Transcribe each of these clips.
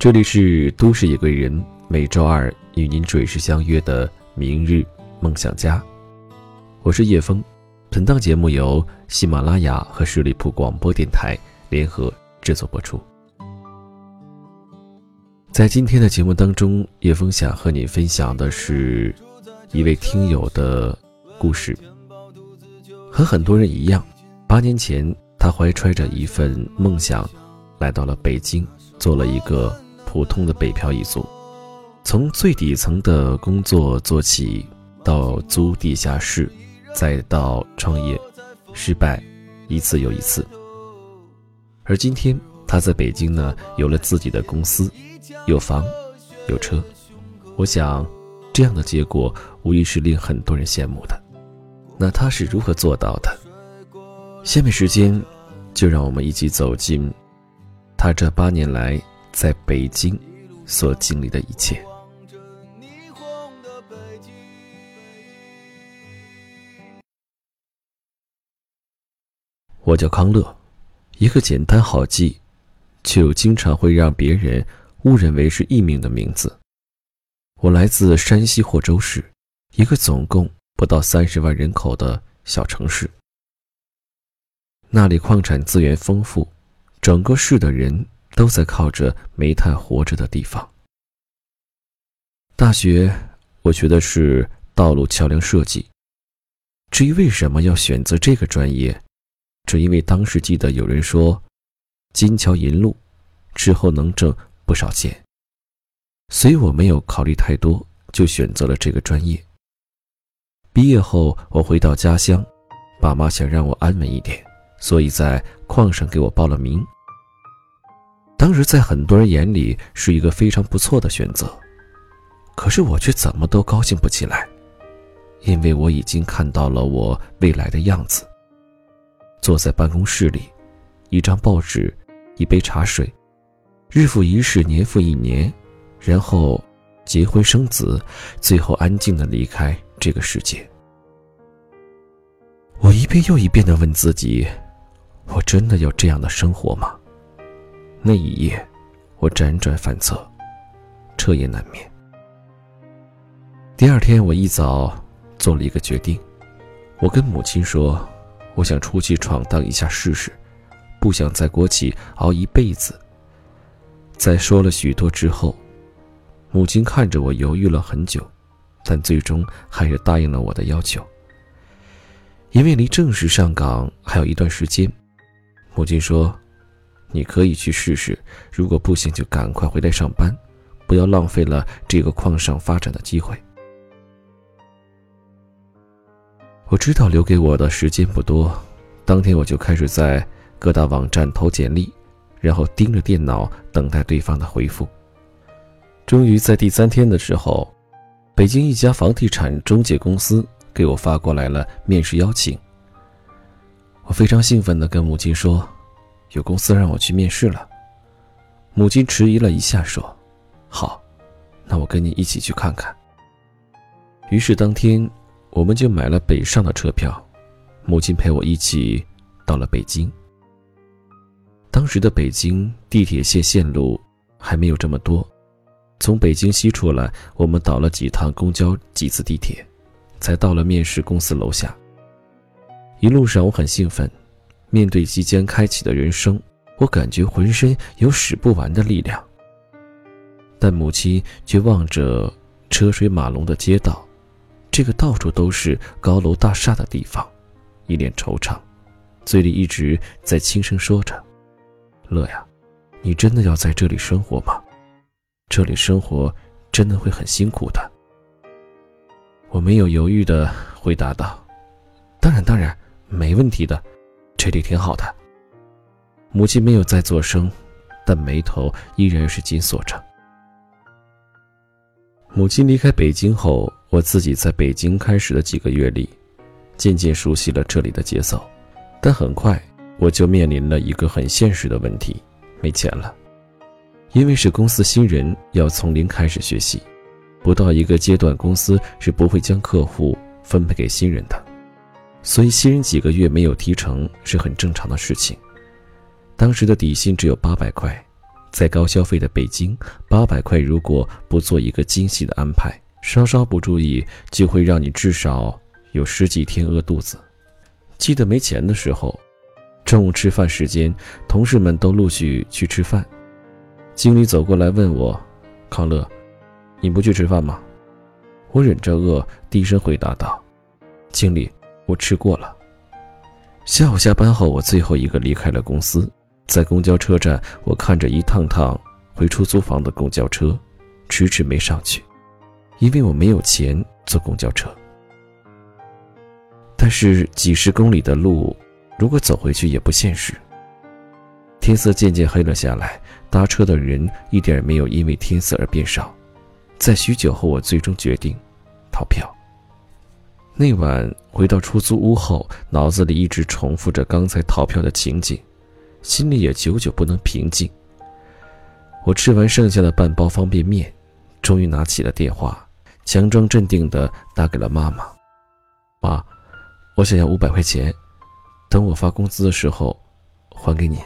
这里是都市夜归人，每周二与您准时相约的明日梦想家。我是叶枫，本档节目由喜马拉雅和十里铺广播电台联合制作播出。在今天的节目当中，叶枫想和你分享的是一位听友的故事。和很多人一样，八年前他怀揣着一份梦想，来到了北京，做了一个。普通的北漂一族，从最底层的工作做起，到租地下室，再到创业，失败一次又一次。而今天他在北京呢，有了自己的公司，有房，有车。我想，这样的结果无疑是令很多人羡慕的。那他是如何做到的？下面时间，就让我们一起走进他这八年来。在北京所经历的一切。我叫康乐，一个简单好记，却又经常会让别人误认为是艺名的名字。我来自山西霍州市，一个总共不到三十万人口的小城市。那里矿产资源丰富，整个市的人。都在靠着煤炭活着的地方。大学，我学的是道路桥梁设计。至于为什么要选择这个专业，只因为当时记得有人说“金桥银路”，之后能挣不少钱，所以我没有考虑太多，就选择了这个专业。毕业后，我回到家乡，爸妈想让我安稳一点，所以在矿上给我报了名。当时在很多人眼里是一个非常不错的选择，可是我却怎么都高兴不起来，因为我已经看到了我未来的样子。坐在办公室里，一张报纸，一杯茶水，日复一日，年复一年，然后结婚生子，最后安静的离开这个世界。我一遍又一遍的问自己：我真的要这样的生活吗？那一夜，我辗转反侧，彻夜难眠。第二天，我一早做了一个决定，我跟母亲说：“我想出去闯荡一下试试，不想在国企熬一辈子。”在说了许多之后，母亲看着我犹豫了很久，但最终还是答应了我的要求。因为离正式上岗还有一段时间，母亲说。你可以去试试，如果不行就赶快回来上班，不要浪费了这个矿上发展的机会。我知道留给我的时间不多，当天我就开始在各大网站投简历，然后盯着电脑等待对方的回复。终于在第三天的时候，北京一家房地产中介公司给我发过来了面试邀请。我非常兴奋地跟母亲说。有公司让我去面试了，母亲迟疑了一下，说：“好，那我跟你一起去看看。”于是当天，我们就买了北上的车票，母亲陪我一起到了北京。当时的北京地铁线线路还没有这么多，从北京西出来，我们倒了几趟公交，几次地铁，才到了面试公司楼下。一路上我很兴奋。面对即将开启的人生，我感觉浑身有使不完的力量。但母亲却望着车水马龙的街道，这个到处都是高楼大厦的地方，一脸惆怅，嘴里一直在轻声说着：“乐呀，你真的要在这里生活吗？这里生活真的会很辛苦的。”我没有犹豫的回答道：“当然，当然，没问题的。”这里挺好的。母亲没有再作声，但眉头依然是紧锁着。母亲离开北京后，我自己在北京开始的几个月里，渐渐熟悉了这里的节奏。但很快，我就面临了一个很现实的问题：没钱了。因为是公司新人，要从零开始学习，不到一个阶段，公司是不会将客户分配给新人的。所以新人几个月没有提成是很正常的事情。当时的底薪只有八百块，在高消费的北京，八百块如果不做一个精细的安排，稍稍不注意，就会让你至少有十几天饿肚子。记得没钱的时候，中午吃饭时间，同事们都陆续去吃饭，经理走过来问我：“康乐，你不去吃饭吗？”我忍着饿，低声回答道：“经理，我吃过了。”下午下班后，我最后一个离开了公司。在公交车站，我看着一趟趟回出租房的公交车，迟迟没上去，因为我没有钱坐公交车。但是几十公里的路，如果走回去也不现实。天色渐渐黑了下来，搭车的人一点没有因为天色而变少。在许久后，我最终决定逃票。那晚回到出租屋后，脑子里一直重复着刚才逃票的情景。心里也久久不能平静。我吃完剩下的半包方便面，终于拿起了电话，强装镇定地打给了妈妈：“妈，我想要五百块钱，等我发工资的时候还给你。”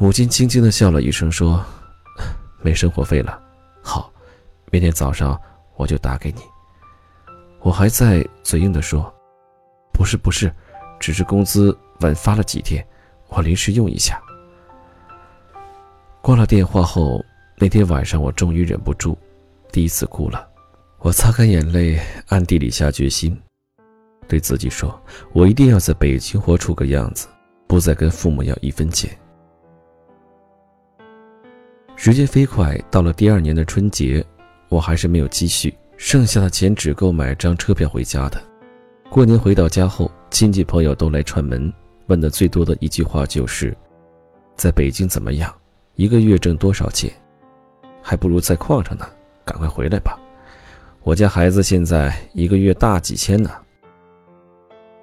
母亲轻轻地笑了一声，说：“没生活费了，好，明天早上我就打给你。”我还在嘴硬地说：“不是，不是，只是工资晚发了几天。”我临时用一下。挂了电话后，那天晚上我终于忍不住，第一次哭了。我擦干眼泪，暗地里下决心，对自己说：“我一定要在北京活出个样子，不再跟父母要一分钱。”时间飞快，到了第二年的春节，我还是没有积蓄，剩下的钱只够买张车票回家的。过年回到家后，亲戚朋友都来串门。问的最多的一句话就是：“在北京怎么样？一个月挣多少钱？还不如在矿上呢，赶快回来吧！我家孩子现在一个月大几千呢。”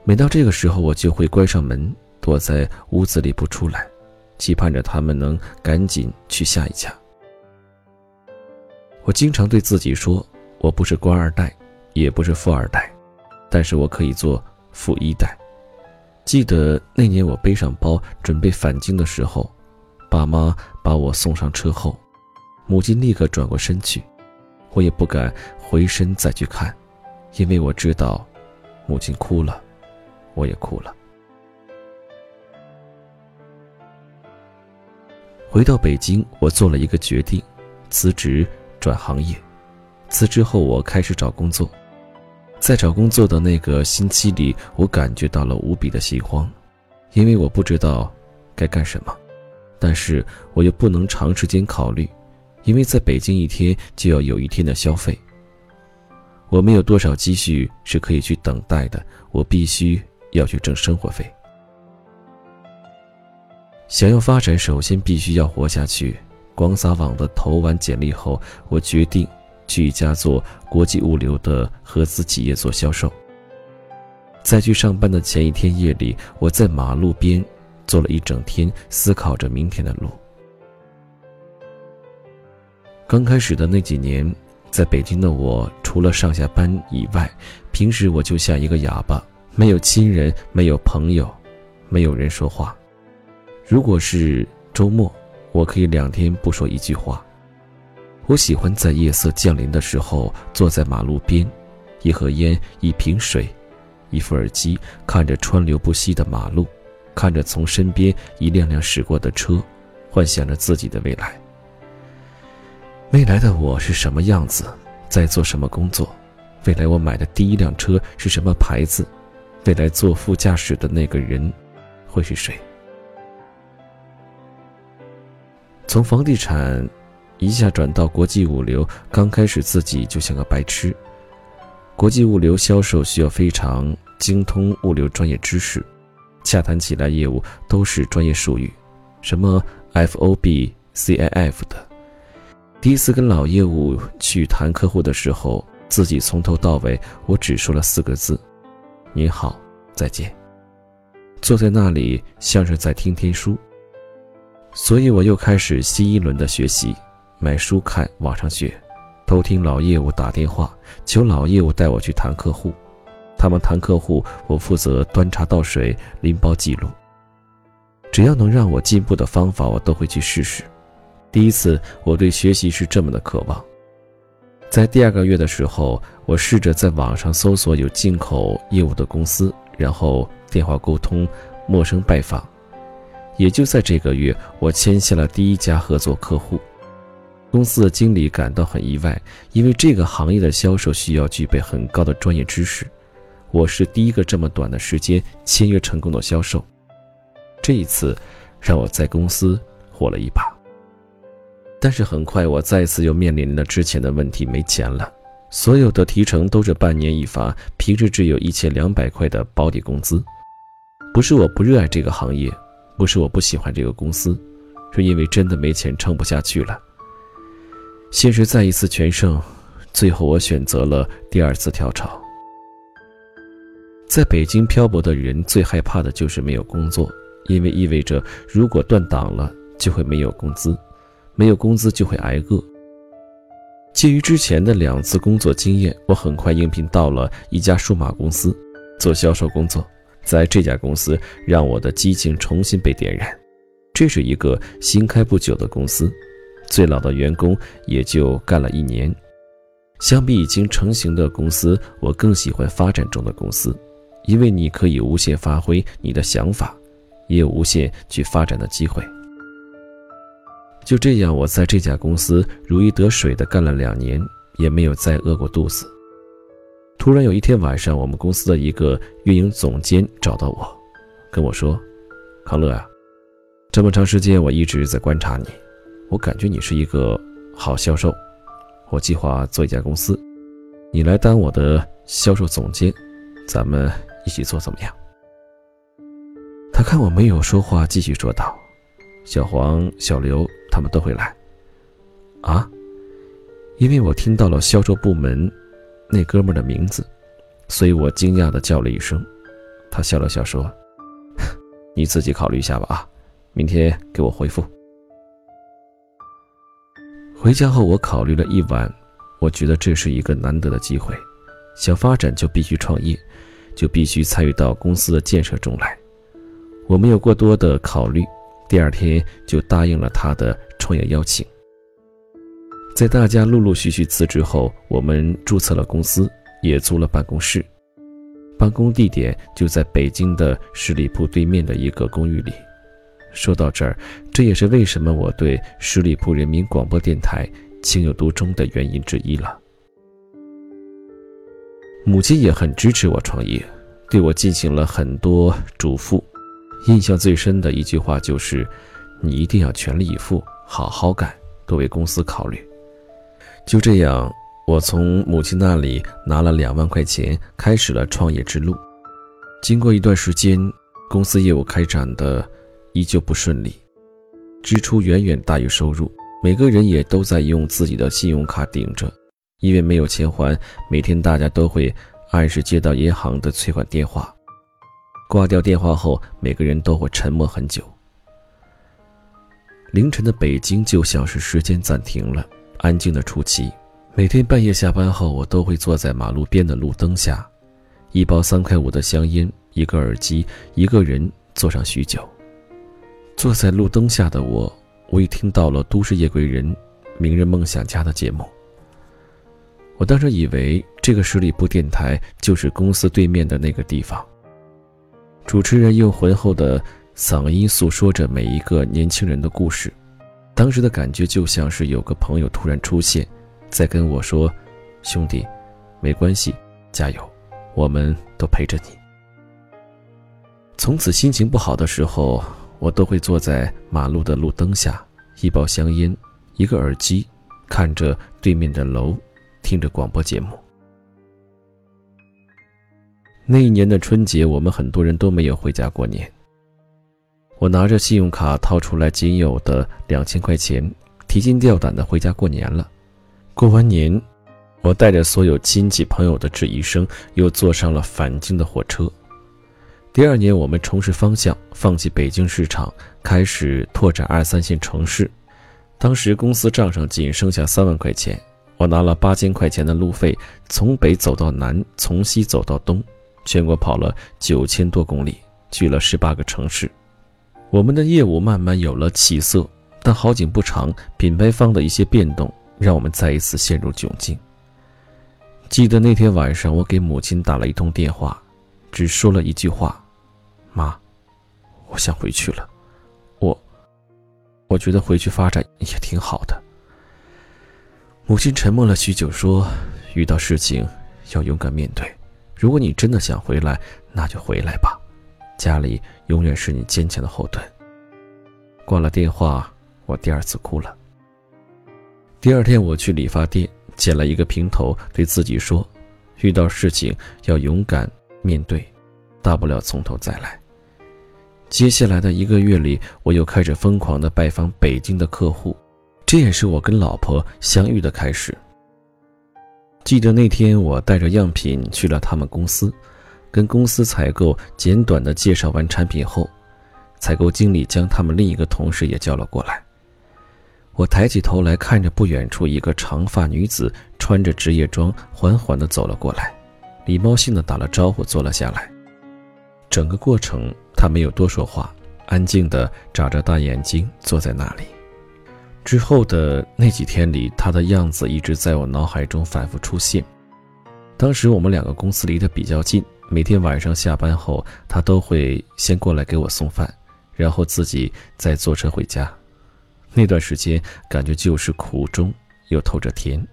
每到这个时候，我就会关上门，躲在屋子里不出来，期盼着他们能赶紧去下一家。我经常对自己说：“我不是官二代，也不是富二代，但是我可以做富一代。”记得那年我背上包准备返京的时候，爸妈把我送上车后，母亲立刻转过身去，我也不敢回身再去看，因为我知道，母亲哭了，我也哭了。回到北京，我做了一个决定，辞职转行业。辞职后，我开始找工作。在找工作的那个星期里，我感觉到了无比的心慌，因为我不知道该干什么，但是我又不能长时间考虑，因为在北京一天就要有一天的消费。我没有多少积蓄是可以去等待的，我必须要去挣生活费。想要发展，首先必须要活下去。广撒网的投完简历后，我决定。去一家做国际物流的合资企业做销售。在去上班的前一天夜里，我在马路边坐了一整天，思考着明天的路。刚开始的那几年，在北京的我，除了上下班以外，平时我就像一个哑巴，没有亲人，没有朋友，没有人说话。如果是周末，我可以两天不说一句话。我喜欢在夜色降临的时候，坐在马路边，一盒烟，一瓶水，一副耳机，看着川流不息的马路，看着从身边一辆辆驶过的车，幻想着自己的未来。未来的我是什么样子，在做什么工作？未来我买的第一辆车是什么牌子？未来坐副驾驶的那个人会是谁？从房地产。一下转到国际物流，刚开始自己就像个白痴。国际物流销售需要非常精通物流专业知识，洽谈起来业务都是专业术语，什么 FOB、CIF 的。第一次跟老业务去谈客户的时候，自己从头到尾我只说了四个字：“您好，再见。”坐在那里像是在听天书。所以我又开始新一轮的学习。买书看，网上学，偷听老业务打电话，求老业务带我去谈客户。他们谈客户，我负责端茶倒水、拎包记录。只要能让我进步的方法，我都会去试试。第一次，我对学习是这么的渴望。在第二个月的时候，我试着在网上搜索有进口业务的公司，然后电话沟通、陌生拜访。也就在这个月，我签下了第一家合作客户。公司的经理感到很意外，因为这个行业的销售需要具备很高的专业知识。我是第一个这么短的时间签约成功的销售。这一次，让我在公司火了一把。但是很快，我再次又面临了之前的问题，没钱了。所有的提成都是半年一发，平时只有一千两百块的保底工资。不是我不热爱这个行业，不是我不喜欢这个公司，是因为真的没钱撑不下去了。现实再一次全胜，最后我选择了第二次跳槽。在北京漂泊的人最害怕的就是没有工作。因为意味着，如果断档了，就会没有工资，没有工资就会挨饿。基于之前的两次工作经验，我很快应聘到了一家数码公司，做销售工作。在这家公司，让我的激情重新被点燃。这是一个新开不久的公司，最老的员工也就干了一年。相比已经成型的公司，我更喜欢发展中的公司，因为你可以无限发挥你的想法。也有无限去发展的机会。就这样，我在这家公司如鱼得水的干了两年，也没有再饿过肚子。突然有一天晚上，我们公司的一个运营总监找到我，跟我说：“康乐啊，这么长时间我一直在观察你，我感觉你是一个好销售。我计划做一家公司，你来当我的销售总监，咱们一起做怎么样？”他看我没有说话，继续说道：“小黄、小刘他们都会来。”啊！因为我听到了销售部门那哥们的名字，所以我惊讶的叫了一声。他笑了笑说：“ 你自己考虑一下吧，啊，明天给我回复。”回家后，我考虑了一晚，我觉得这是一个难得的机会，想发展就必须创业，就必须参与到公司的建设中来。我没有过多的考虑，第二天就答应了他的创业邀请。在大家陆陆续续辞职后，我们注册了公司，也租了办公室。办公地点就在北京的十里铺对面的一个公寓里。说到这儿，这也是为什么我对十里铺人民广播电台情有独钟的原因之一了。母亲也很支持我创业，对我进行了很多嘱咐。印象最深的一句话就是：“你一定要全力以赴，好好干，多为公司考虑。”就这样，我从母亲那里拿了两万块钱，开始了创业之路。经过一段时间，公司业务开展的依旧不顺利，支出远远大于收入，每个人也都在用自己的信用卡顶着，因为没有钱还，每天大家都会按时接到银行的催款电话。挂掉电话后，每个人都会沉默很久。凌晨的北京就像是时间暂停了，安静的出奇。每天半夜下班后，我都会坐在马路边的路灯下，一包三块五的香烟，一个耳机，一个人坐上许久。坐在路灯下的我，无意听到了《都市夜归人》《名人梦想家》的节目。我当时以为这个十里铺电台就是公司对面的那个地方。主持人用浑厚的嗓音诉说着每一个年轻人的故事，当时的感觉就像是有个朋友突然出现，在跟我说：“兄弟，没关系，加油，我们都陪着你。”从此心情不好的时候，我都会坐在马路的路灯下，一包香烟，一个耳机，看着对面的楼，听着广播节目。那一年的春节，我们很多人都没有回家过年。我拿着信用卡掏出来仅有的两千块钱，提心吊胆的回家过年了。过完年，我带着所有亲戚朋友的质疑声，又坐上了返京的火车。第二年，我们重拾方向，放弃北京市场，开始拓展二三线城市。当时公司账上仅剩下三万块钱，我拿了八千块钱的路费，从北走到南，从西走到东。全国跑了九千多公里，去了十八个城市。我们的业务慢慢有了起色，但好景不长，品牌方的一些变动让我们再一次陷入窘境。记得那天晚上，我给母亲打了一通电话，只说了一句话：“妈，我想回去了。我，我觉得回去发展也挺好的。”母亲沉默了许久，说：“遇到事情要勇敢面对。如果你真的想回来，那就回来吧。家里永远是你坚强的后盾。”挂了电话，我第二次哭了。第二天，我去理发店。剪了一个平头，对自己说：“遇到事情要勇敢面对，大不了从头再来。”接下来的一个月里，我又开始疯狂的拜访北京的客户，这也是我跟老婆相遇的开始。记得那天，我带着样品去了他们公司，跟公司采购简短的介绍完产品后，采购经理将他们另一个同事也叫了过来。我抬起头来看着不远处一个长发女子，穿着职业装，缓缓地走了过来，礼貌性地打了招呼，坐了下来。整个过程，他没有多说话，安静地眨着大眼睛坐在那里。之后的那几天里，他的样子一直在我脑海中反复出现。当时我们两个公司离得比较近，每天晚上下班后，他都会先过来给我送饭，然后自己再坐车回家。那段时间感觉就是苦中又透着甜，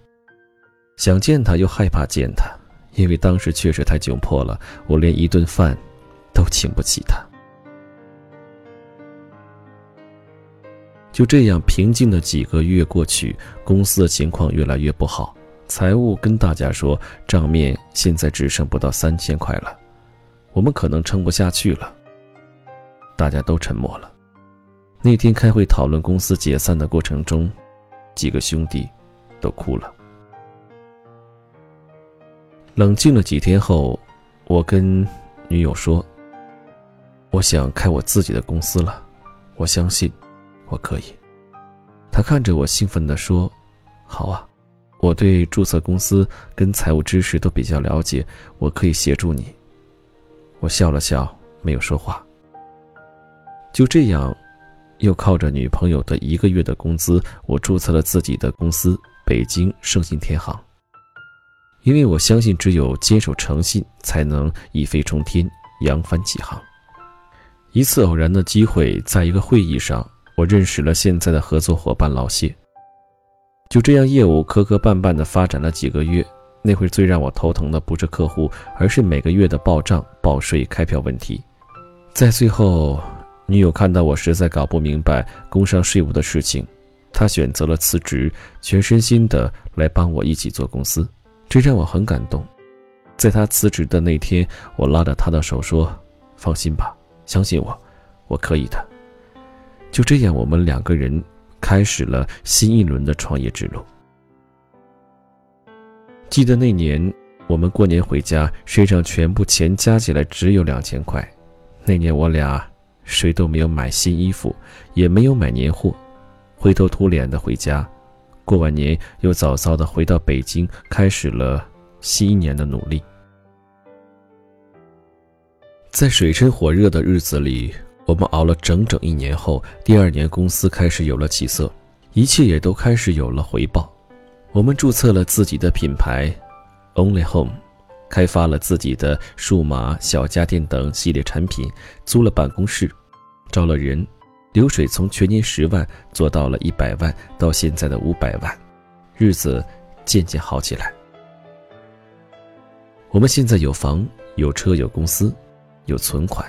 想见他又害怕见他，因为当时确实太窘迫了，我连一顿饭都请不起他。就这样平静的几个月过去，公司的情况越来越不好，财务跟大家说账面现在只剩不到三千块了，我们可能撑不下去了。大家都沉默了。那天开会讨论公司解散的过程中，几个兄弟都哭了。冷静了几天后，我跟女友说：“我想开我自己的公司了，我相信我可以。”他看着我兴奋地说：“好啊，我对注册公司跟财务知识都比较了解，我可以协助你。”我笑了笑，没有说话。就这样。又靠着女朋友的一个月的工资，我注册了自己的公司——北京盛信天行。因为我相信，只有坚守诚信，才能一飞冲天、扬帆起航。一次偶然的机会，在一个会议上，我认识了现在的合作伙伴老谢。就这样，业务磕磕绊绊地发展了几个月。那会最让我头疼的不是客户，而是每个月的报账、报税、开票问题。在最后。女友看到我实在搞不明白工商税务的事情，她选择了辞职，全身心的来帮我一起做公司，这让我很感动。在她辞职的那天，我拉着她的手说：“放心吧，相信我，我可以的。”就这样，我们两个人开始了新一轮的创业之路。记得那年，我们过年回家，身上全部钱加起来只有两千块。那年我俩。谁都没有买新衣服，也没有买年货，灰头土脸的回家。过完年，又早早的回到北京，开始了新一年的努力。在水深火热的日子里，我们熬了整整一年后，第二年公司开始有了起色，一切也都开始有了回报。我们注册了自己的品牌，Only Home。开发了自己的数码小家电等系列产品，租了办公室，招了人，流水从全年十万做到了一百万，到现在的五百万，日子渐渐好起来。我们现在有房有车有公司，有存款。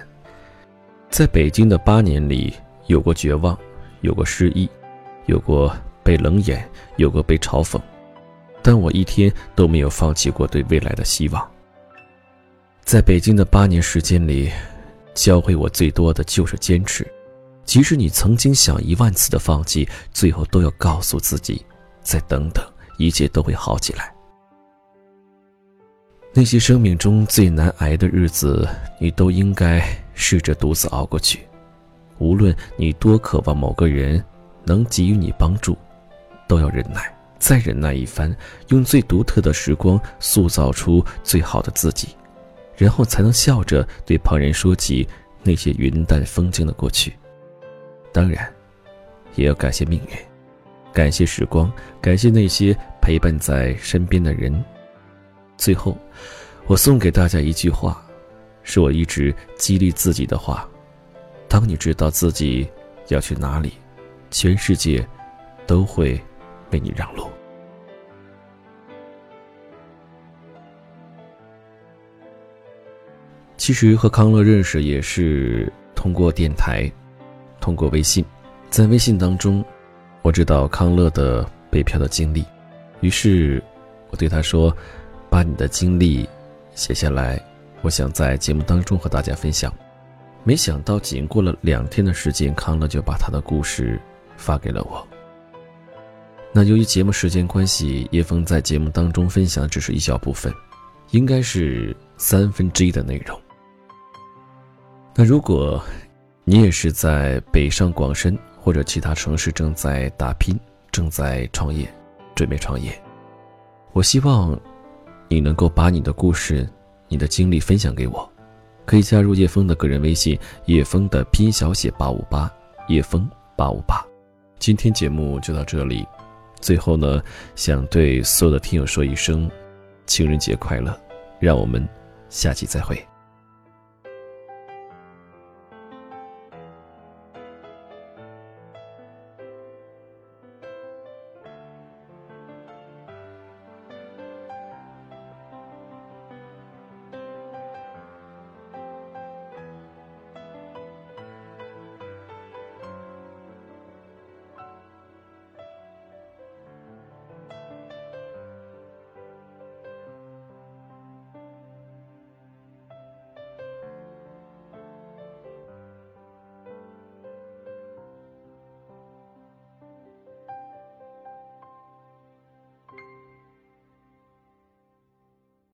在北京的八年里，有过绝望，有过失意，有过被冷眼，有过被嘲讽。但我一天都没有放弃过对未来的希望。在北京的八年时间里，教会我最多的就是坚持。即使你曾经想一万次的放弃，最后都要告诉自己，再等等，一切都会好起来。那些生命中最难挨的日子，你都应该试着独自熬过去。无论你多渴望某个人能给予你帮助，都要忍耐。再忍耐一番，用最独特的时光塑造出最好的自己，然后才能笑着对旁人说起那些云淡风轻的过去。当然，也要感谢命运，感谢时光，感谢那些陪伴在身边的人。最后，我送给大家一句话，是我一直激励自己的话：当你知道自己要去哪里，全世界都会为你让路。其实和康乐认识也是通过电台，通过微信，在微信当中，我知道康乐的北漂的经历，于是我对他说：“把你的经历写下来，我想在节目当中和大家分享。”没想到仅过了两天的时间，康乐就把他的故事发给了我。那由于节目时间关系，叶枫在节目当中分享只是一小部分，应该是三分之一的内容。那如果，你也是在北上广深或者其他城市正在打拼、正在创业、准备创业，我希望你能够把你的故事、你的经历分享给我，可以加入叶峰的个人微信“叶峰”的拼音小写八五八，叶峰八五八。今天节目就到这里，最后呢，想对所有的听友说一声情人节快乐，让我们下期再会。